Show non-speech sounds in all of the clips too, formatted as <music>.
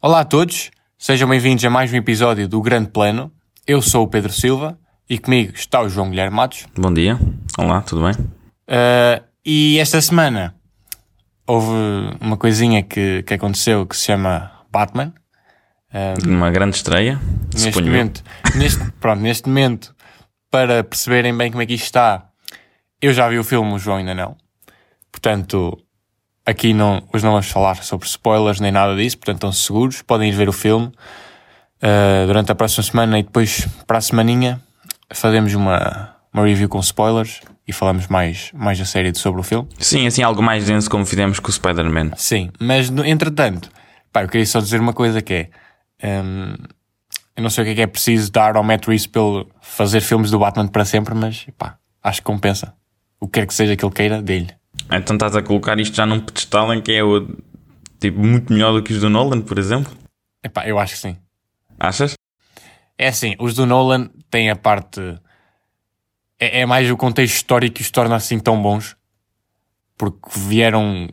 Olá a todos, sejam bem-vindos a mais um episódio do Grande Plano. Eu sou o Pedro Silva e comigo está o João Guilherme Matos. Bom dia, olá, tudo bem? Uh, e esta semana houve uma coisinha que, que aconteceu que se chama Batman. Uma grande estreia, Neste momento, neste, pronto, neste momento, para perceberem bem como é que isto está, eu já vi o filme, o João ainda não. Portanto, aqui não, hoje não vamos falar sobre spoilers nem nada disso, portanto estão seguros, podem ir ver o filme uh, durante a próxima semana e depois para a semaninha fazemos uma, uma review com spoilers e falamos mais, mais a sério sobre o filme. Sim, assim, algo mais denso como fizemos com o Spider-Man. Sim, mas entretanto, pá, eu queria só dizer uma coisa que é. hum, eu não sei o que é que é preciso dar ao Matt Reeves pelo fazer filmes do Batman para sempre, mas pá, acho que compensa. O que quer que seja que ele queira, dele. Então estás a colocar isto já num pedestal em que é o, tipo, muito melhor do que os do Nolan, por exemplo? Epá, eu acho que sim. Achas? É assim, os do Nolan têm a parte. É, é mais o contexto histórico que os torna assim tão bons. Porque vieram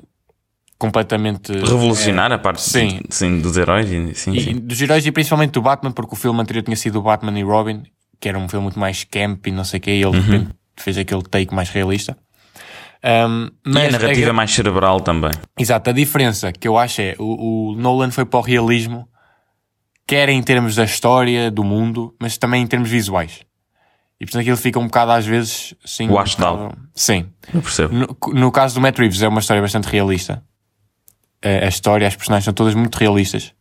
completamente. Revolucionar a parte sim. sim, dos heróis. e- Sim, E, sim. dos heróis e principalmente do Batman, porque o filme anterior tinha sido o Batman e Robin, que era um filme muito mais camp e não sei o quê, e ele de repente fez aquele take mais realista. Um, E mas a narrativa a- mais cerebral também. Exato, a diferença que eu acho é o, o Nolan foi para o realismo, quer em termos da história, do mundo, mas também em termos visuais. E portanto aquilo fica um bocado às vezes assim. um Washed out. bocado- Sim. Eu percebo. No, no caso do Matt Reeves é uma história bastante realista. A, história, as personagens são todas muito realistas.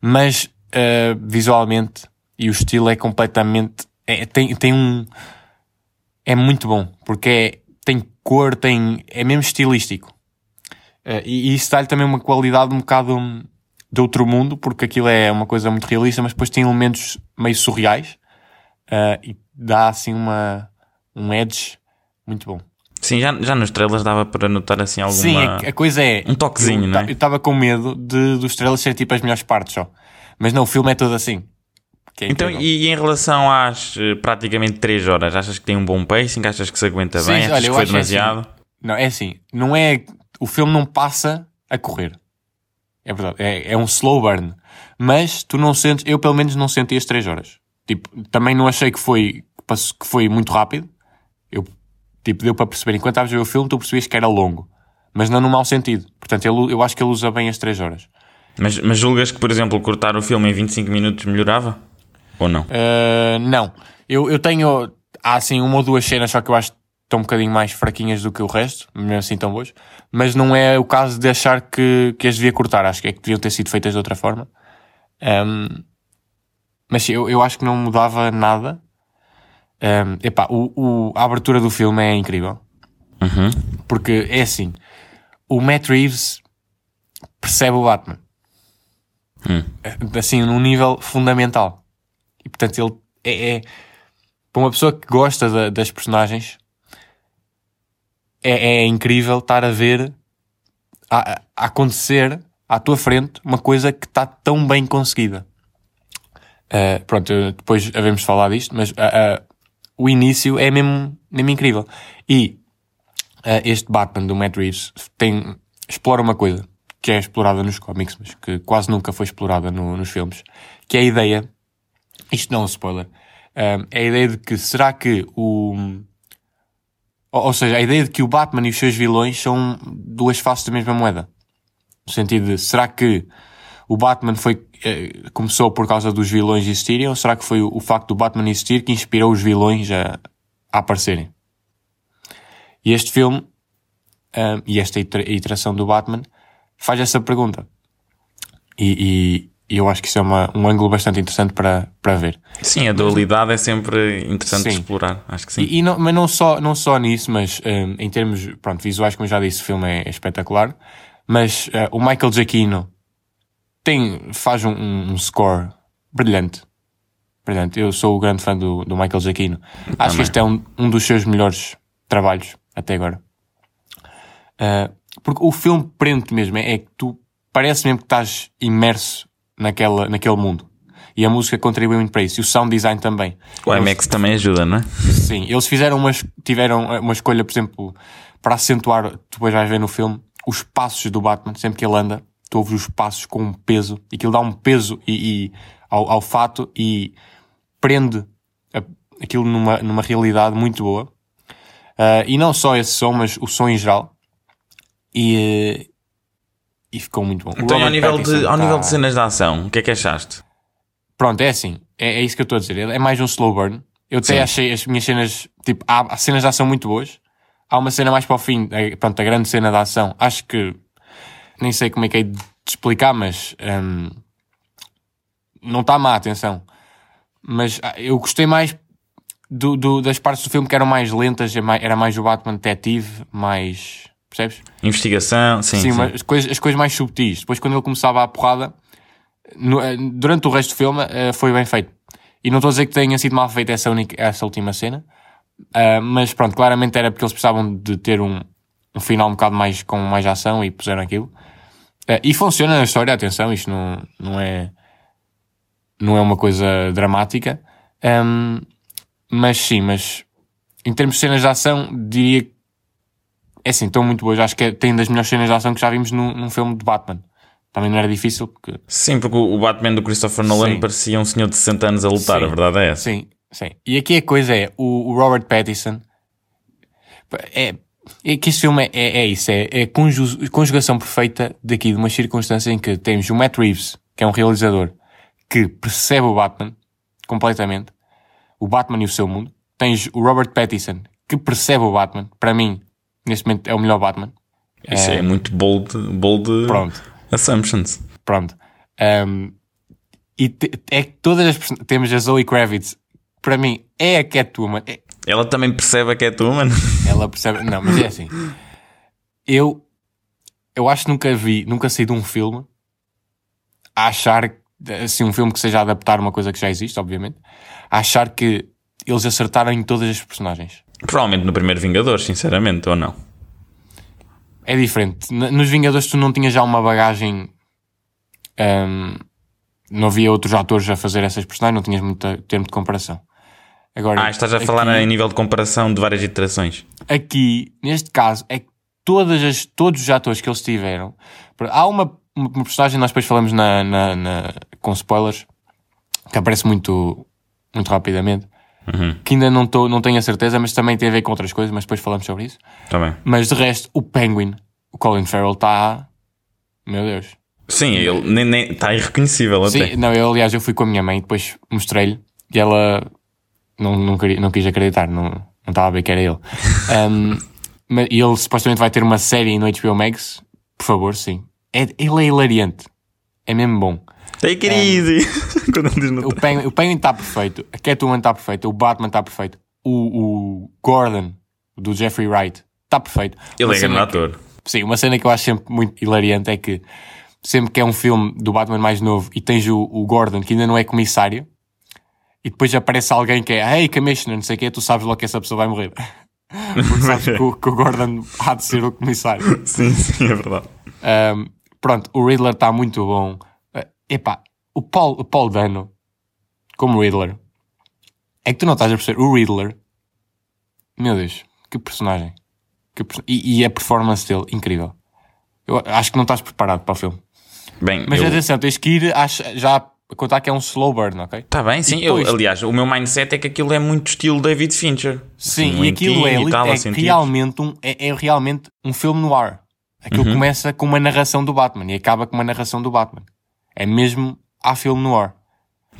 Mas eh, visualmente e o estilo é completamente. é- tem, tem um. É muito bom. Porque é, tem cor, tem. É mesmo estilístico. Eh, e, e isso dá-lhe também uma qualidade um bocado hum, de outro mundo, porque aquilo é uma coisa muito realista, mas depois tem elementos meio surreais. eh, e dá assim uma, um edge muito bom. Sim, já, já nos trailers dava para notar assim alguma... Sim, a, a coisa é. Um toquezinho, eu, não é? ta- Eu estava com medo de, dos estrelas serem tipo as melhores partes só. Mas não, o filme é todo assim. É Então, e, e em relação às eh, praticamente 3 horas, achas que tem um bom pacing? Achas que se aguenta Sim, bem? Achas olha, que foi acho demasiado? assim. Não, é assim. Não é. O filme não passa a correr. É verdade. É, é um slow burn. Mas tu não sentes. Eu pelo menos não senti as 3 horas. Tipo, também não achei que foi, que foi muito rápido. Tipo, deu para perceber. Enquanto estavas a ver o filme, tu percebias que era longo. Mas não no mau sentido. Portanto, ele- eu acho que ele usa bem as 3 horas. Mas, mas julgas que, por exemplo, cortar o filme em 25 minutos melhorava? Ou não? Uh, não. Eu, eu tenho. Há assim uma ou duas cenas, só que eu acho que estão um bocadinho mais fraquinhas do que o resto, mesmo assim tão boas. Mas não é o caso de achar que, que as devia cortar. Acho que é que deviam ter sido feitas de outra forma. Um, mas sim, eu, eu acho que não mudava nada. Um, epá, o, o- a abertura do filme é incrível. Uhum. Porque é assim: o Matt Reeves percebe o Batman. Hum. Assim, num nível fundamental. E portanto, ele é, é- para uma pessoa que gosta da- das personagens, é, é incrível estar a ver a, a acontecer à tua frente uma coisa que está tão bem conseguida. Uh, pronto, depois havemos falar disto, mas uh, uh, o início é mesmo, mesmo incrível. E uh, este Batman do Matt Reeves tem, explora uma coisa que é explorada nos cómics, mas que quase nunca foi explorada no- nos filmes, que é a ideia, isto não é um spoiler, um, é a ideia de que será que o. Ou, ou seja, a ideia de que o Batman e os seus vilões são duas faces da mesma moeda. No sentido de, será que o Batman foi, eh, começou por causa dos vilões existirem, ou será que foi o, o facto do Batman existir que inspirou os vilões a, a aparecerem? E este filme, um, e esta itera- iteração do Batman, faz essa pergunta. E, e- e eu acho que isso é uma- um ângulo bastante interessante para, para ver. Sim, a dualidade é sempre interessante de Sim. explorar. Acho que sim. E, e não, mas não só, não só nisso, mas um, em termos pronto, visuais, como eu já disse, o filme é, é espetacular. Mas uh, o Michael Giacchino tem, faz um, um- score brilhante. Brilhante. Eu sou o grande fã do, do Michael Giacchino. Acho que este é um, um dos seus melhores trabalhos até agora. Uh, porque o filme prende mesmo, é, é que tu parece mesmo que estás imerso naquela, naquele mundo. E a música contribui muito para isso. E o sound design também. O IMAX também ajuda, não é? Sim, eles fizeram uma, tiveram uma escolha, por exemplo, para acentuar, tu depois vais ver no filme, os passos do Batman, sempre que ele anda, tu ouves os passos com um peso, e aquilo dá um peso e, e ao, ao fato e prende a, aquilo numa, numa realidade muito boa. Uh, e não só esse som, mas o som em geral. E, e ficou muito bom. Então, ao nível, de, ao nível tá- de cenas de ação, o que é que achaste? Pronto, é assim. É, é isso que eu estou a dizer. É mais um slow burn. Eu até Sim. achei as minhas cenas, tipo, há, cenas de ação muito boas. Há uma cena mais para o fim, pronto, a grande cena de ação. Acho que, nem sei como é que é de explicar, mas hum, não está má, atenção. Mas ah, eu gostei mais do, do- das partes do filme que eram mais lentas, é era mais o Batman detetive, mais. Percebes? Investigação, sim, sim. mas as, coisas, as coisas mais subtis. Depois, quando ele começava a porrada, no- eh, durante o resto do filme, eh, foi bem feito. E não estou a dizer que tenha sido mal feita essa, única, essa última cena, ah, mas pronto, claramente era porque eles precisavam de ter um, um final um bocado mais com mais ação e puseram aquilo. Ah, e funciona na história, atenção, isto não, não é não é uma coisa dramática. Ahm, mas sim, mas em termos de cenas de ação, diria que é assim, estão muito boas. Acho que é- tem das melhores cenas de ação que já vimos num, num filme de Batman. Também não era difícil, porque Sim, porque o o Batman do Christopher Nolan Sim. parecia um senhor de 60 anos a lutar, Sim. a verdade é essa. Sim, sim. E aqui a coisa é, o, o Robert Pattinson, é, é que este filme é, é, é isso, é, é conjugação perfeita daqui, de uma circunstância em que temos o Matt Reeves, que é um realizador, que percebe o Batman completamente, o Batman e o seu mundo. Tens o Robert Pattinson, que percebe o Batman, para mim, neste momento é o melhor Batman. Isso é, muito bold, bold Pronto. assumptions. Pronto. Um, e te- é que todas as temos a Zoe Kravitz, para mim é a Catwoman, é, Ela também percebe a Catwoman. Ela percebe. Não, mas é assim. Eu, eu acho que nunca vi, nunca saí de um filme a achar, assim, um filme que seja a adaptar uma coisa que já existe, obviamente, a achar que eles acertaram em todas as personagens. Provavelmente no primeiro Vingadores, sinceramente, ou não? É diferente. Nos Vingadores tu não tinhas já uma bagagem. hum, não havia outros atores a fazer essas personagens, não tinhas muito termo de comparação. Agora, Ah, estás a falar aqui- em nível de comparação de várias iterações. aqui, neste caso, é que todas as, todos os atores que eles tiveram. Há uma, uma personagem, nós depois falamos na, na- na- com spoilers, que aparece muito, muito rapidamente, que ainda não, tô, não tenho a certeza, mas também tem a ver com outras coisas, mas depois falamos sobre isso. Está bem. Mas de resto, o Penguin, o Colin Farrell, está. Meu Deus. Sim, ele está irreconhecível até. Sim, não, eu, aliás, eu fui com a minha mãe, depois mostrei-lhe e ela não, não, queria, não quis acreditar, não, não estava a ver que era ele. <laughs> Um, mas- e ele supostamente vai ter uma série no HBO Max, por favor, sim. É, ele é hilariante, é mesmo bom. Take it easy. <laughs> Diz no O Penguin, o Penguin está perfeito, a Catwoman está perfeita, o Batman está perfeito, o, o Gordon, do Jeffrey Wright, está perfeito. Ele Uma é grande ator. Sim, uma cena que eu acho sempre muito hilariante é que sempre que é um filme do Batman mais novo e tens o, o Gordon, que ainda não é comissário, e depois aparece alguém que é Hey, Commissioner, não sei o quê, tu sabes logo que essa pessoa vai morrer. <laughs> Porque sabes que o, que o Gordon há de ser o comissário. <laughs> Sim, sim, é verdade. Um, pronto, o Riddler está muito bom. Uh, epá, o Paul, o Paul Dano, como Riddler, é que tu não estás a perceber. O Riddler, meu Deus, que personagem. Que perso- e, e a performance dele, incrível. Eu acho que não estás preparado para o filme. Bem, Mas eu... atenção, tens que ir às- já contar que é um slow burn, ok? Tá bem, sim. Depois- Eu, aliás, o meu mindset é que aquilo é muito estilo David Fincher. Sim, Assim, e aquilo é, e tal, é sentir. realmente um, é, é realmente um filme no ar. Aquilo Uhum. começa com uma narração do Batman e acaba com uma narração do Batman. É mesmo há filme no ar.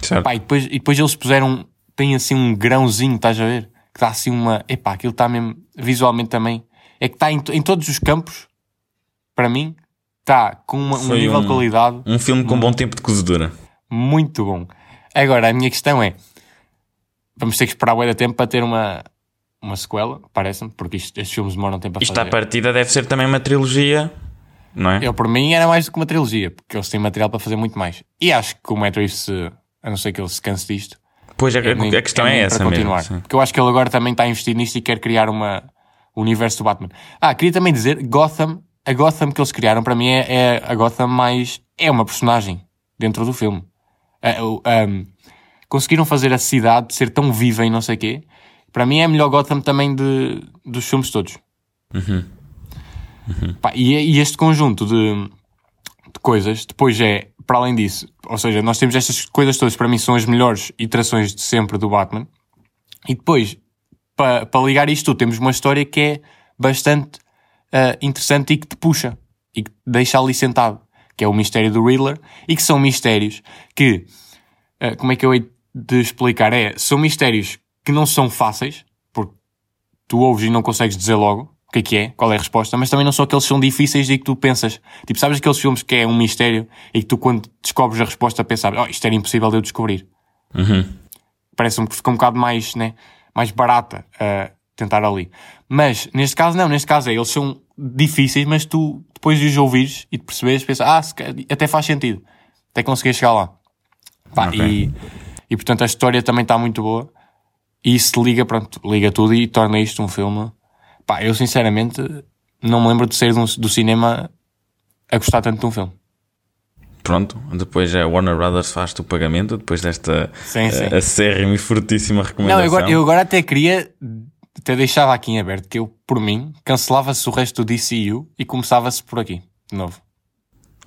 Certo. Pá, e, depois, e depois eles puseram, tem assim um grãozinho, estás a ver? Que dá assim uma. Epá, aquilo está mesmo, visualmente também. É que está em, em todos os campos, para mim, está com uma- um nível um- de qualidade Um filme com bom tempo de cozedura. Muito bom. Agora, a minha questão é: vamos ter que esperar de tempo para ter uma, uma sequela, parece-me, porque isto- estes filmes demoram tempo a Isto à fazer. partida deve ser também uma trilogia, não é? Eu, por mim, era mais do que uma trilogia, porque eles têm material para fazer muito mais. E acho que o Matt Reeves, a não ser que ele se canse disto, Pois a, é nem- a questão é, nem essa para mesmo. continuar. sim. Porque eu acho que ele agora também está a investir nisto e quer criar uma, o universo do Batman. Ah, queria também dizer, Gotham, a Gotham que eles criaram, para mim, é, é a Gotham mais. É uma personagem dentro do filme. Ah, o- ahm, conseguiram fazer a cidade ser tão viva e não sei o quê. Para mim é a melhor Gotham também de, dos filmes todos. Pá, e, e este conjunto de, de coisas, depois é, para além disso, ou seja, nós temos estas coisas todas, para mim são as melhores iterações de sempre do Batman. E depois, para, para ligar isto tudo, temos uma história que é bastante ah, interessante e que te puxa e que te deixa ali sentado, que é o mistério do Riddler, e que são mistérios que, ah, como é que eu hei de explicar? É, são mistérios que não são fáceis, porque tu ouves e não consegues dizer logo o que é que é, qual é a resposta, mas também não são aqueles que são difíceis e que tu pensas. Tipo, sabes aqueles filmes que é um mistério e que tu quando descobres a resposta pensas, oh, isto era impossível de eu descobrir. Parece-me que fica um bocado mais, né, mais barata a tentar ali. Mas, neste caso não, neste caso é, eles são difíceis, mas tu depois de os ouvires e de perceberes, pensas, ah, se até faz sentido. Até conseguir chegar lá. Pá, Ok. e, e portanto a história também está muito boa. E isso liga, pronto, liga tudo e torna isto um filme. Pá, eu sinceramente não me lembro de sair do cinema a gostar tanto de um filme. Pronto, depois a Warner Brothers faz-te o pagamento, depois desta Sim, sim. eh, acérrima e fortíssima Não, recomendação. eu agora, eu agora até queria, até deixava aqui em aberto, que eu, por mim, cancelava-se o resto do DCU e começava-se por aqui, de novo.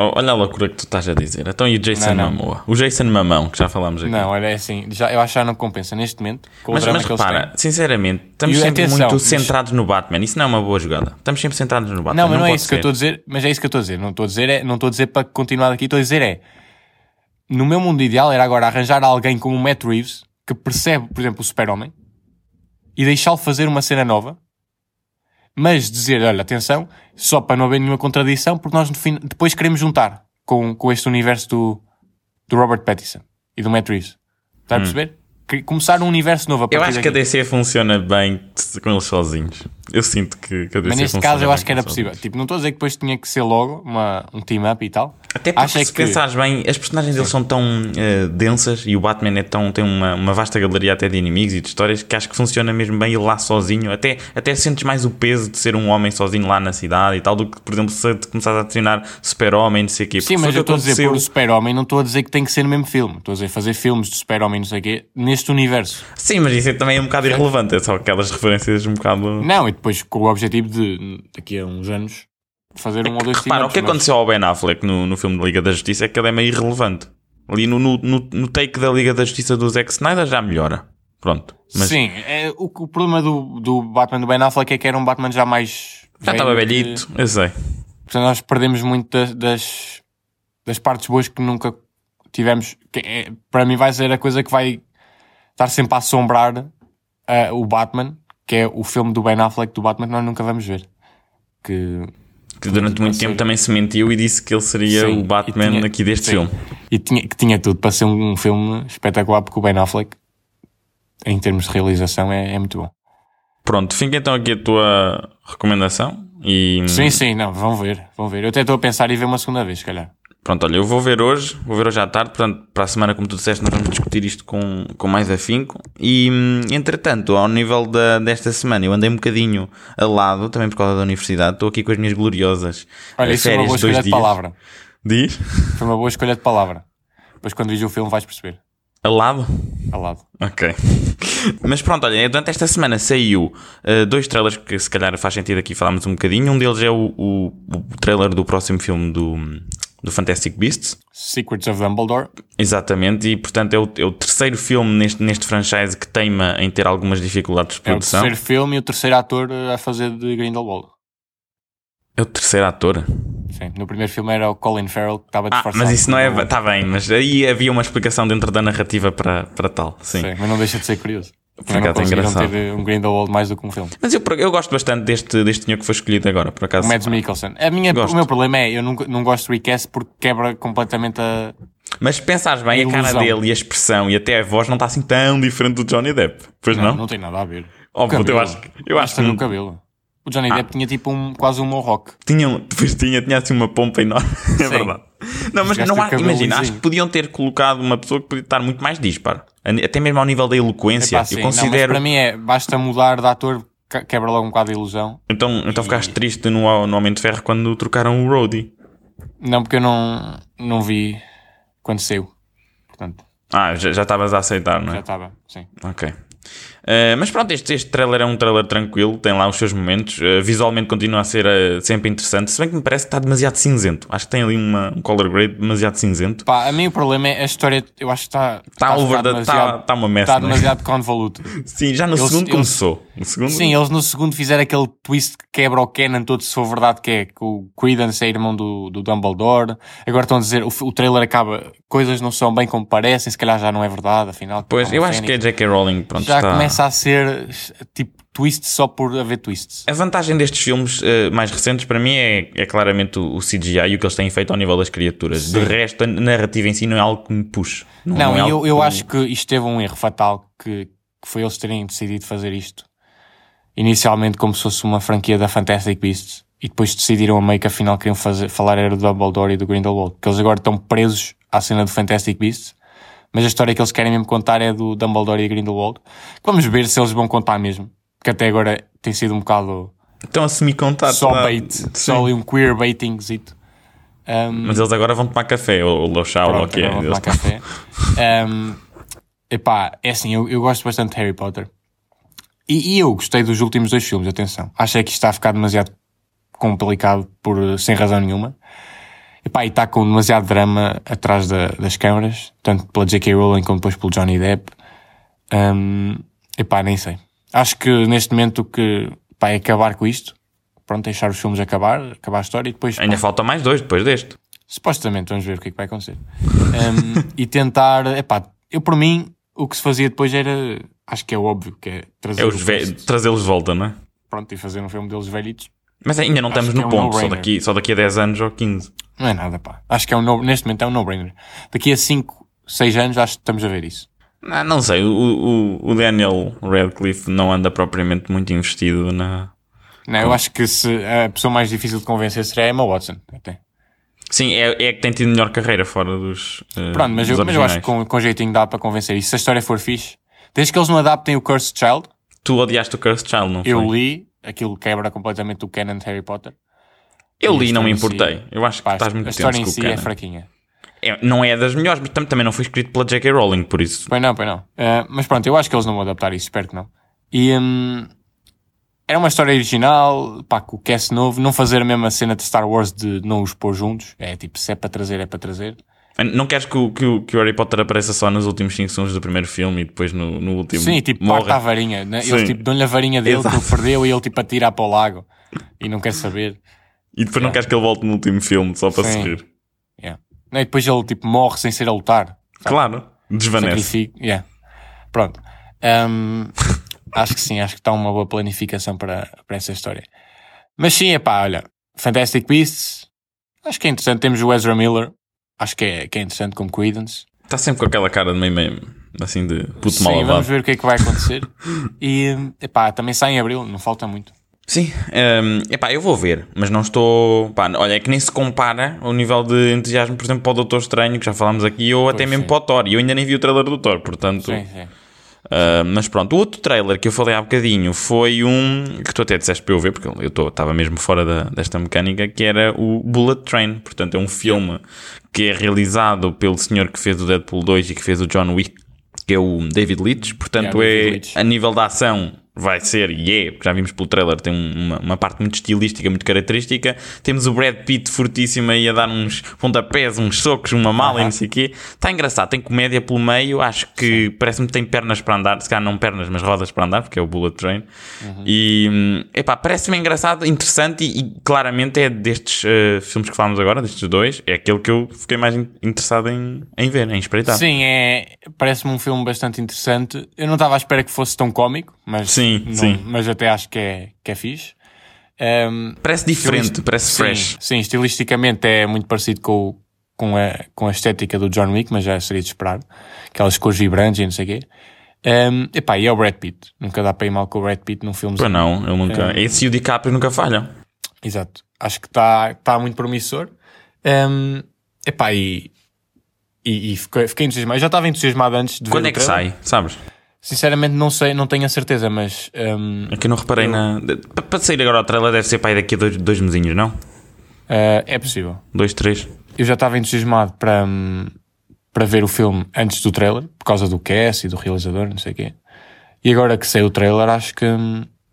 Oh, olha a loucura que tu estás a dizer. Então e o Jason Não, não. Momoa? O Jason Mamão, que já falámos aqui. Não, olha, é assim, já, eu acho que já não compensa neste momento, Mas, mas repara, sinceramente, estamos E sempre atenção, muito mas- centrados no Batman. Isso não é uma boa jogada. Estamos sempre centrados no Batman. Não, mas não, é pode isso que eu ser. estou a dizer, mas é isso que eu estou a dizer. Não estou a dizer, é, não estou a dizer para continuar aqui, estou a dizer é, no meu mundo ideal era agora arranjar alguém como o Matt Reeves, que percebe, por exemplo, o super-homem, e deixá-lo fazer uma cena nova, mas dizer, olha, atenção, só para não haver nenhuma contradição, porque nós no fim- depois queremos juntar com, com este universo do, do Robert Pattinson e do Matt Reeves. Está a perceber? Que- Começar um universo novo a. Eu acho que a daqui. DC funciona bem com eles sozinhos. Eu sinto que, que a DC Mas neste caso eu acho que era possível. Tipo, não estou a dizer que depois tinha que ser logo uma, um team-up e tal. Até porque Acho é se que- pensares bem, as personagens deles são tão eh, densas e o Batman é tão, tem uma, uma vasta galeria até de inimigos e de histórias que acho que funciona mesmo bem ele lá sozinho. Até, até sentes mais o peso de ser um homem sozinho lá na cidade e tal, do que, por exemplo, se começares a adicionar super-homem, não sei o quê. Sim, mas eu estou a dizer por o super-homem, não estou a dizer que tem que ser no mesmo filme. Estou a dizer fazer filmes de super-homem, não sei o quê, neste universo. Sim, mas isso também é um bocado irrelevante, é só aquelas referências um bocado. Não, e depois com o objetivo de, daqui a uns anos, fazer um ou dois Repara, o que mas- aconteceu ao Ben Affleck no, no filme da Liga da Justiça é que ele é meio irrelevante. Ali no, no, no, take da Liga da Justiça do Zack Snyder já melhora. Pronto. Mas Sim, é, o, o problema do, do Batman do Ben Affleck é que era um Batman já mais... já estava velhito, eu sei. Portanto, nós perdemos muito das, das, das partes boas que nunca tivemos. Que é- para mim vai ser a coisa que vai estar sempre a assombrar ah, o Batman, que é o filme do Ben Affleck do Batman que nós nunca vamos ver. Que, Que durante muito tempo seja- também se mentiu e disse que ele seria Sim, o Batman tinha- aqui deste sim. filme. e tinha, que tinha tudo para ser um, um filme espetacular, porque o Ben Affleck, em termos de realização, é, é muito bom. Pronto, fica então aqui a tua recomendação e Sim, sim, não, vão ver, vão ver. Eu até estou a pensar em ver uma segunda vez, se calhar. Pronto, olha, eu vou ver hoje, vou ver hoje à tarde, portanto, para a semana, como tu disseste, nós vamos discutir isto com, com mais afinco e, hum, entretanto, ao nível da, desta semana, eu andei um bocadinho alado, também por causa da universidade, estou aqui com as minhas gloriosas Olha, eh, isso foi uma boa escolha de dias. palavra. Diz? Foi uma boa escolha de palavra. Depois, quando vires o filme, vais perceber. Alado? Ao lado. Ok. <laughs> Mas pronto, olha, durante esta semana saiu uh, dois trailers que se calhar faz sentido aqui falarmos um bocadinho. Um deles é o, o, o trailer do próximo filme do, do Fantastic Beasts. Secrets of Dumbledore. Exatamente, e portanto é o, é o terceiro filme neste, neste franchise que teima em ter algumas dificuldades de É o produção. terceiro filme e o terceiro ator eh, a fazer de Grindelwald. É o terceiro ator. Sim, no primeiro filme era o Colin Farrell que estava Ah, disfarçado. mas isso não é. Está bem, mas aí havia uma explicação dentro da narrativa para, para tal. Sim. Sim, mas não deixa de ser curioso. Por não acaso é engraçado. ter um Grindelwald mais do que um filme. Mas eu, eu gosto bastante deste, deste senhor que foi escolhido agora, por acaso. O Mads Mikkelsen. A minha, Gosto. o meu problema é, eu não, não gosto de recast porque quebra completamente a... Mas se pensares bem, a, A cara dele e a expressão e até a voz não está assim tão diferente do Johnny Depp. Pois não? Não, não tem nada a ver. Oh, O puto, eu cabelo. acho, que- eu acho que no cabelo. O Johnny Depp tinha tipo um, quase um mohawk. tinha, um- <laughs> depois tinha, tinha assim uma pompa enorme. <laughs> é verdade. Não, mas não há, imagina, acho que podiam ter colocado uma pessoa que podia estar muito mais dispar. Até mesmo ao nível da eloquência. Epá, eu Não, considero. para mim é, basta mudar de ator, quebra logo um bocado a ilusão. Então, então ficaste triste no, no Homem de Ferro quando trocaram o Rhodey. Não, porque eu não, não vi quando saiu. Portanto, Ah, já já estavas a aceitar, não Já é? estava, sim. Ok. Uh, mas pronto, este, este trailer é um trailer tranquilo, tem lá os seus momentos. Uh, visualmente continua a ser uh, sempre interessante, se bem que me parece que está demasiado cinzento. Acho que tem ali uma, um color grade demasiado cinzento. Pá, a mim o problema é a história, eu acho que está. Está a over está- está uma mess, Está é? demasiado convoluto. <laughs> Sim, já no Eles- segundo eles- começou. No segundo, Sim, eles no segundo fizeram aquele twist que quebra o canon todo se for verdade que é que o Credence é irmão do, do Dumbledore. Agora estão a dizer, o, o trailer acaba, coisas não são bem como parecem, se calhar já não é verdade, afinal. Pois, é eu acho que Fênix. J.K. Rowling pronto, Já está... começa a ser tipo twist só por haver twists. A vantagem destes filmes eh, mais recentes para mim é, é claramente o, o CGI e o que eles têm feito ao nível das criaturas. De resto, a narrativa em si não é algo que me puxe. Não, Não, é e algo eu, eu que- acho que isto teve um erro fatal que, que foi eles terem decidido fazer isto inicialmente como se fosse uma franquia da Fantastic Beasts e depois decidiram a meio que afinal queriam fazer, falar era do Dumbledore e do Grindelwald, que eles agora estão presos à cena do Fantastic Beasts, mas a história que eles querem mesmo contar é do Dumbledore e Grindelwald. Vamos ver se eles vão contar mesmo, porque até agora tem sido um bocado Estão a semi-contar. só toda- bait, Sim. só ali um queer baitingzito. Um, Mas eles agora vão tomar café, ou, ou chá, ou o que é. Eles- tomar café. Um, epá, é assim, eu, eu gosto bastante de Harry Potter. E, e eu gostei dos últimos dois filmes, atenção. Achei que isto está a ficar demasiado complicado por, sem razão nenhuma. Epá, e está com demasiado drama atrás da- das câmaras, tanto pela J.K. Rowling como depois pelo Johnny Depp. Um, epá, nem sei. Acho que neste momento o que pá, é acabar com isto. Pronto, deixar os filmes acabar, acabar a história e depois Ainda faltam mais dois depois deste. Supostamente, vamos ver o que é que vai acontecer. Um, e tentar, epá, eu por mim, o que se fazia depois era, acho que é óbvio, que é trazer É os o ve- cast, trazê-los de volta, não é? pronto, e fazer um filme deles velhitos. Mas ainda não estamos que no é um ponto, só daqui, só daqui a 10 anos ou 15. Não é nada, pá. Acho que é um no, neste momento é um no-brainer. Daqui a 5, 6 anos, acho que estamos a ver isso. Não, não sei, o, o, o Daniel Radcliffe não anda propriamente muito investido na. Não, eu acho que se a pessoa mais difícil de convencer seria a Emma Watson. Até. Sim, é, é que tem tido melhor carreira fora dos. eh, Pronto, mas eu, dos mas eu acho que com, com jeitinho dá para convencer. E se a história for fixe, desde que eles não adaptem o Cursed Child, Tu odiaste o Cursed Child, não eu foi? li, aquilo quebra completamente o canon de Harry Potter. Eu a li e não me história em si- importei. Eu acho que Pá, estás a muito história tenso em si é fraquinha. É, não é das melhores, mas tam- também não foi escrito pela J.K. Rowling, por isso. Pois não, pois não. Eh, mas pronto, eu acho que eles não vão adaptar isso, espero que não. E hum, era uma história original, pá, com o cast novo, não fazer a mesma cena de Star Wars de não os pôr juntos. É tipo, se é para trazer, é para trazer. Não queres que o, que, o, que o Harry Potter apareça só nos últimos 5 segundos do primeiro filme e depois no, no último. Sim, tipo, morre? parte a varinha. Né? Eles Sim. tipo, dão-lhe a varinha dele Exato. que ele perdeu e ele tipo atira para o lago e não quer saber. E depois não queres que ele volte no último filme só para Sim. se rir. Yeah. Não, e depois ele tipo morre sem ser a lutar. Claro, desvanece. Yeah. Pronto. Um, <laughs> acho que sim, acho que está uma boa planificação para, para essa história. Mas sim, é pá, olha, Fantastic Beasts, acho que é interessante. Temos o Ezra Miller, acho que é, que é interessante como Credence. Está sempre com aquela cara de meio, meio assim de puto mal sim, vamos ver o que é que vai acontecer. <laughs> e, epá, também sai em abril, não falta muito. Sim, hum, epá, eu vou ver, mas não estou. Pá, olha, é que nem se compara o nível de entusiasmo, por exemplo, para o Doutor Estranho, que já falámos aqui, ou até mesmo sim. para o Thor. E eu ainda nem vi o trailer do Thor, portanto. Sim, sim. Uh, mas pronto, o outro trailer que eu falei há bocadinho foi um que tu até disseste para eu ver, porque eu estava mesmo fora da- desta mecânica, que era o Bullet Train. Portanto, é um filme que é realizado pelo senhor que fez o Deadpool 2 e que fez o John Wick, que é o David Leitch. Portanto, Yeah, é Leitch. a nível da ação. Vai ser, e é, porque já vimos pelo trailer, tem um- uma, uma parte muito estilística, muito característica. Temos o Brad Pitt fortíssimo aí a dar uns pontapés, uns socos, uma mala e não sei o quê. Está engraçado, tem comédia pelo meio. Acho que parece-me que tem pernas para andar, se calhar não pernas, mas rodas para andar, porque é o Bullet Train. E, hum, epá, parece-me engraçado, interessante e, e claramente é destes eh, filmes que falamos agora, destes dois, é aquele que eu fiquei mais in- interessado em, em ver, em espreitar. Sim, é, parece-me um filme bastante interessante. Eu não estava à espera que fosse tão cómico, mas, Sim, não- sim. mas até acho que é, que é fixe. Um, Parece diferente, parece sim, fresh. Sim, estilisticamente é muito parecido com, o- com, a, com a estética do John Wick, mas já seria de esperar. Aquelas cores vibrantes e não sei o quê. Um, epá, e é o Brad Pitt. Nunca dá para ir mal com o Brad Pitt num filme. Pois não, ele nunca. Esse e o DiCaprio nunca falham. Exato. Acho que está tá muito promissor. Um, epá, e, e, e fiquei, fiquei entusiasmado. Eu já estava entusiasmado antes de Quando ver é que trailer. sai, sabes? Sinceramente não sei, não tenho a certeza, mas um, É que eu não reparei na. de- pa- Para sair agora o trailer deve ser para aí daqui a dois, dois mesinhos, não? uh, é possível. Dois, três. Eu já estava entusiasmado para, hum, para ver o filme antes do trailer, por causa do cast e do realizador, não sei o quê. E agora que saiu o trailer, acho que,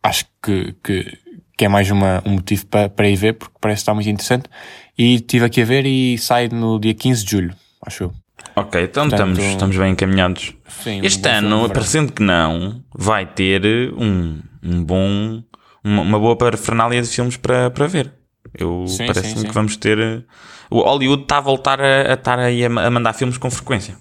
acho que, que, que é mais uma, um motivo para, para ir ver, porque parece estar muito interessante. E estive aqui a ver e sai no dia 15 de julho, acho eu. Ok, então Portanto, estamos, estamos bem encaminhados. Sim, este um ano, parecendo que não, vai ter um, um bom, uma, uma boa parafernália de filmes para, para ver. Eu parece-me que vamos ter. O Hollywood está a voltar a, a estar aí a, a mandar filmes com frequência.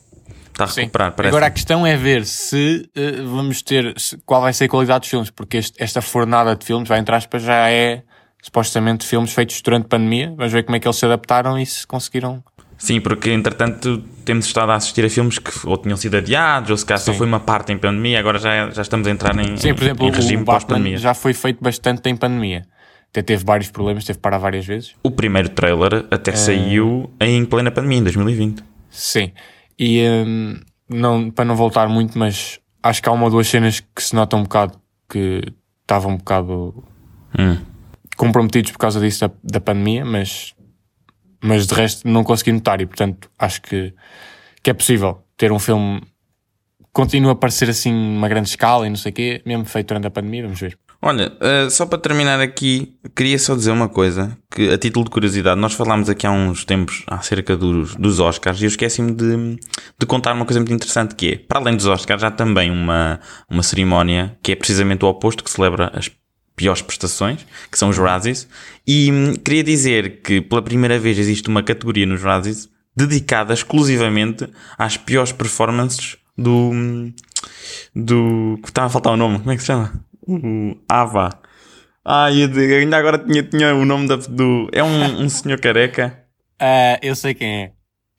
Está a recuperar, parece. Agora a questão é ver se uh, vamos ter. Se, qual vai ser a qualidade dos filmes, porque este, esta fornada de filmes, vai entrar aspas, já é supostamente filmes feitos durante a pandemia. Vamos ver como é que eles se adaptaram e se conseguiram. Sim, porque entretanto temos estado a assistir a filmes que ou tinham sido adiados, ou se calhar só foi uma parte em pandemia, agora já, já estamos a entrar em, Sim, por exemplo, em regime pós-pandemia. Já foi feito bastante em pandemia. Até teve vários problemas, teve que parar várias vezes. O primeiro trailer até é... saiu em plena pandemia, em 2020. Sim. E um, não, para não voltar muito, mas acho que há uma ou duas cenas que se nota um bocado que estavam um bocado hum. comprometidos por causa disso da, da pandemia, mas, mas de resto não consegui notar e portanto acho que, que é possível ter um filme continua a parecer assim uma grande escala e não sei o quê, mesmo feito durante a pandemia, vamos ver. Olha, uh, só para terminar aqui, queria só dizer uma coisa, que a título de curiosidade, nós falámos aqui há uns tempos acerca dos, dos Oscars e eu esqueci-me de, de contar uma coisa muito interessante que é, para além dos Oscars, há também uma, uma cerimónia que é precisamente o oposto, que celebra as piores prestações, que são os Razzies, e hum, queria dizer que pela primeira vez existe uma categoria nos Razzies dedicada exclusivamente às piores performances do... Hum, do... que estava a faltar o nome, como é que se chama? O Ava. Ah, ainda agora tinha, tinha o nome da, do. É um, um senhor careca. Uh, <laughs> eu sei quem é.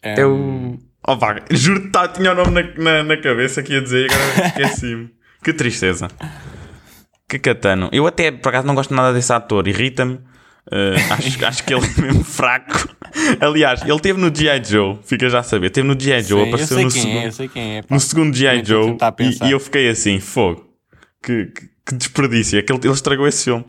É, é o. Oh, pá, juro que tá, tinha o nome na, na, na cabeça que ia dizer e agora esqueci-me. <laughs> que tristeza. Que catano. Eu até, por acaso, não gosto nada desse ator. Irrita-me. Uh, acho, <laughs> acho que ele é mesmo fraco. Aliás, ele teve no G.I. Joe, fica já a saber. Teve no G.I. Joe, Sim, apareceu no segundo, é, é, no segundo G.I. Joe e, e, eu fiquei assim, fogo. Que, que, que desperdício. É que ele, ele estragou esse filme.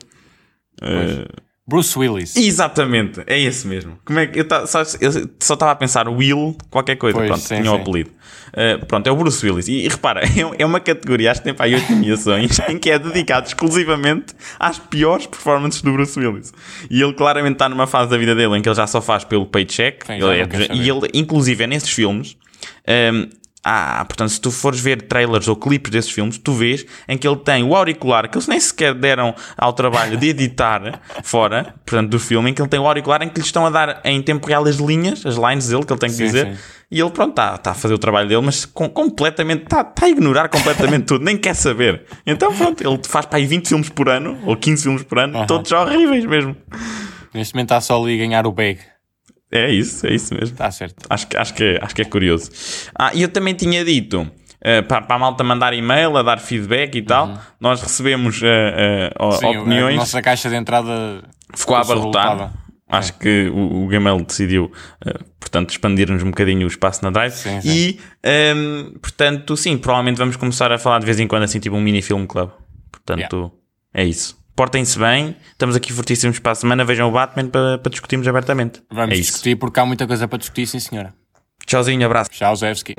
Uh... Bruce Willis. Exatamente, é esse mesmo. Como é que eu, sabes, eu só estava a pensar Will, qualquer coisa, pois, pronto, sim, tinha o um apelido. Uh, pronto, é o Bruce Willis. E, e repara, <laughs> é, é, uma categoria, acho que tem para aí 8 nomeações, <laughs> em que é dedicado exclusivamente às piores performances do Bruce Willis. E ele claramente está numa fase da vida dele em que ele já só faz pelo paycheck. Sim, ele é, e ele, inclusive, é nesses filmes. Um, ehm, ah, portanto, se tu fores ver trailers ou clipes desses filmes, tu vês em que ele tem o auricular, que eles nem sequer deram ao trabalho de editar <laughs> fora, portanto, do filme, em que ele tem o auricular em que lhe estão a dar em tempo real as linhas, as lines dele, que ele tem que sim, dizer. Sim. E ele, pronto, está tá a fazer o trabalho dele, mas com, completamente, está tá a ignorar completamente tudo, nem quer saber. Então, pronto, ele faz para aí 20 filmes por ano, ou 15 filmes por ano, todos horríveis mesmo. Neste momento está só ali a ganhar o bag. É isso, é isso mesmo. Está certo. Acho, acho, que, é, acho que é curioso. Ah, e eu também tinha dito. Uh, para, para a malta mandar e-mail, a dar feedback e tal, uhum. nós recebemos uh, uh, Sim, opiniões. A nossa caixa de entrada ficou abarrotada. Acho é. que o, o Gmail decidiu, portanto, expandir-nos um bocadinho o espaço na Drive. Sim, sim. E, um, ehm, portanto, sim, provavelmente vamos começar a falar de vez em quando assim, tipo um mini film club. Portanto, yeah. é isso portem-se bem. Estamos aqui fortíssimos para a semana. Vejam o Batman para, para discutirmos abertamente. Vamos é discutir isso. porque há muita coisa para discutir, sim senhora. Tchauzinho, abraço. Tchau, Zevski.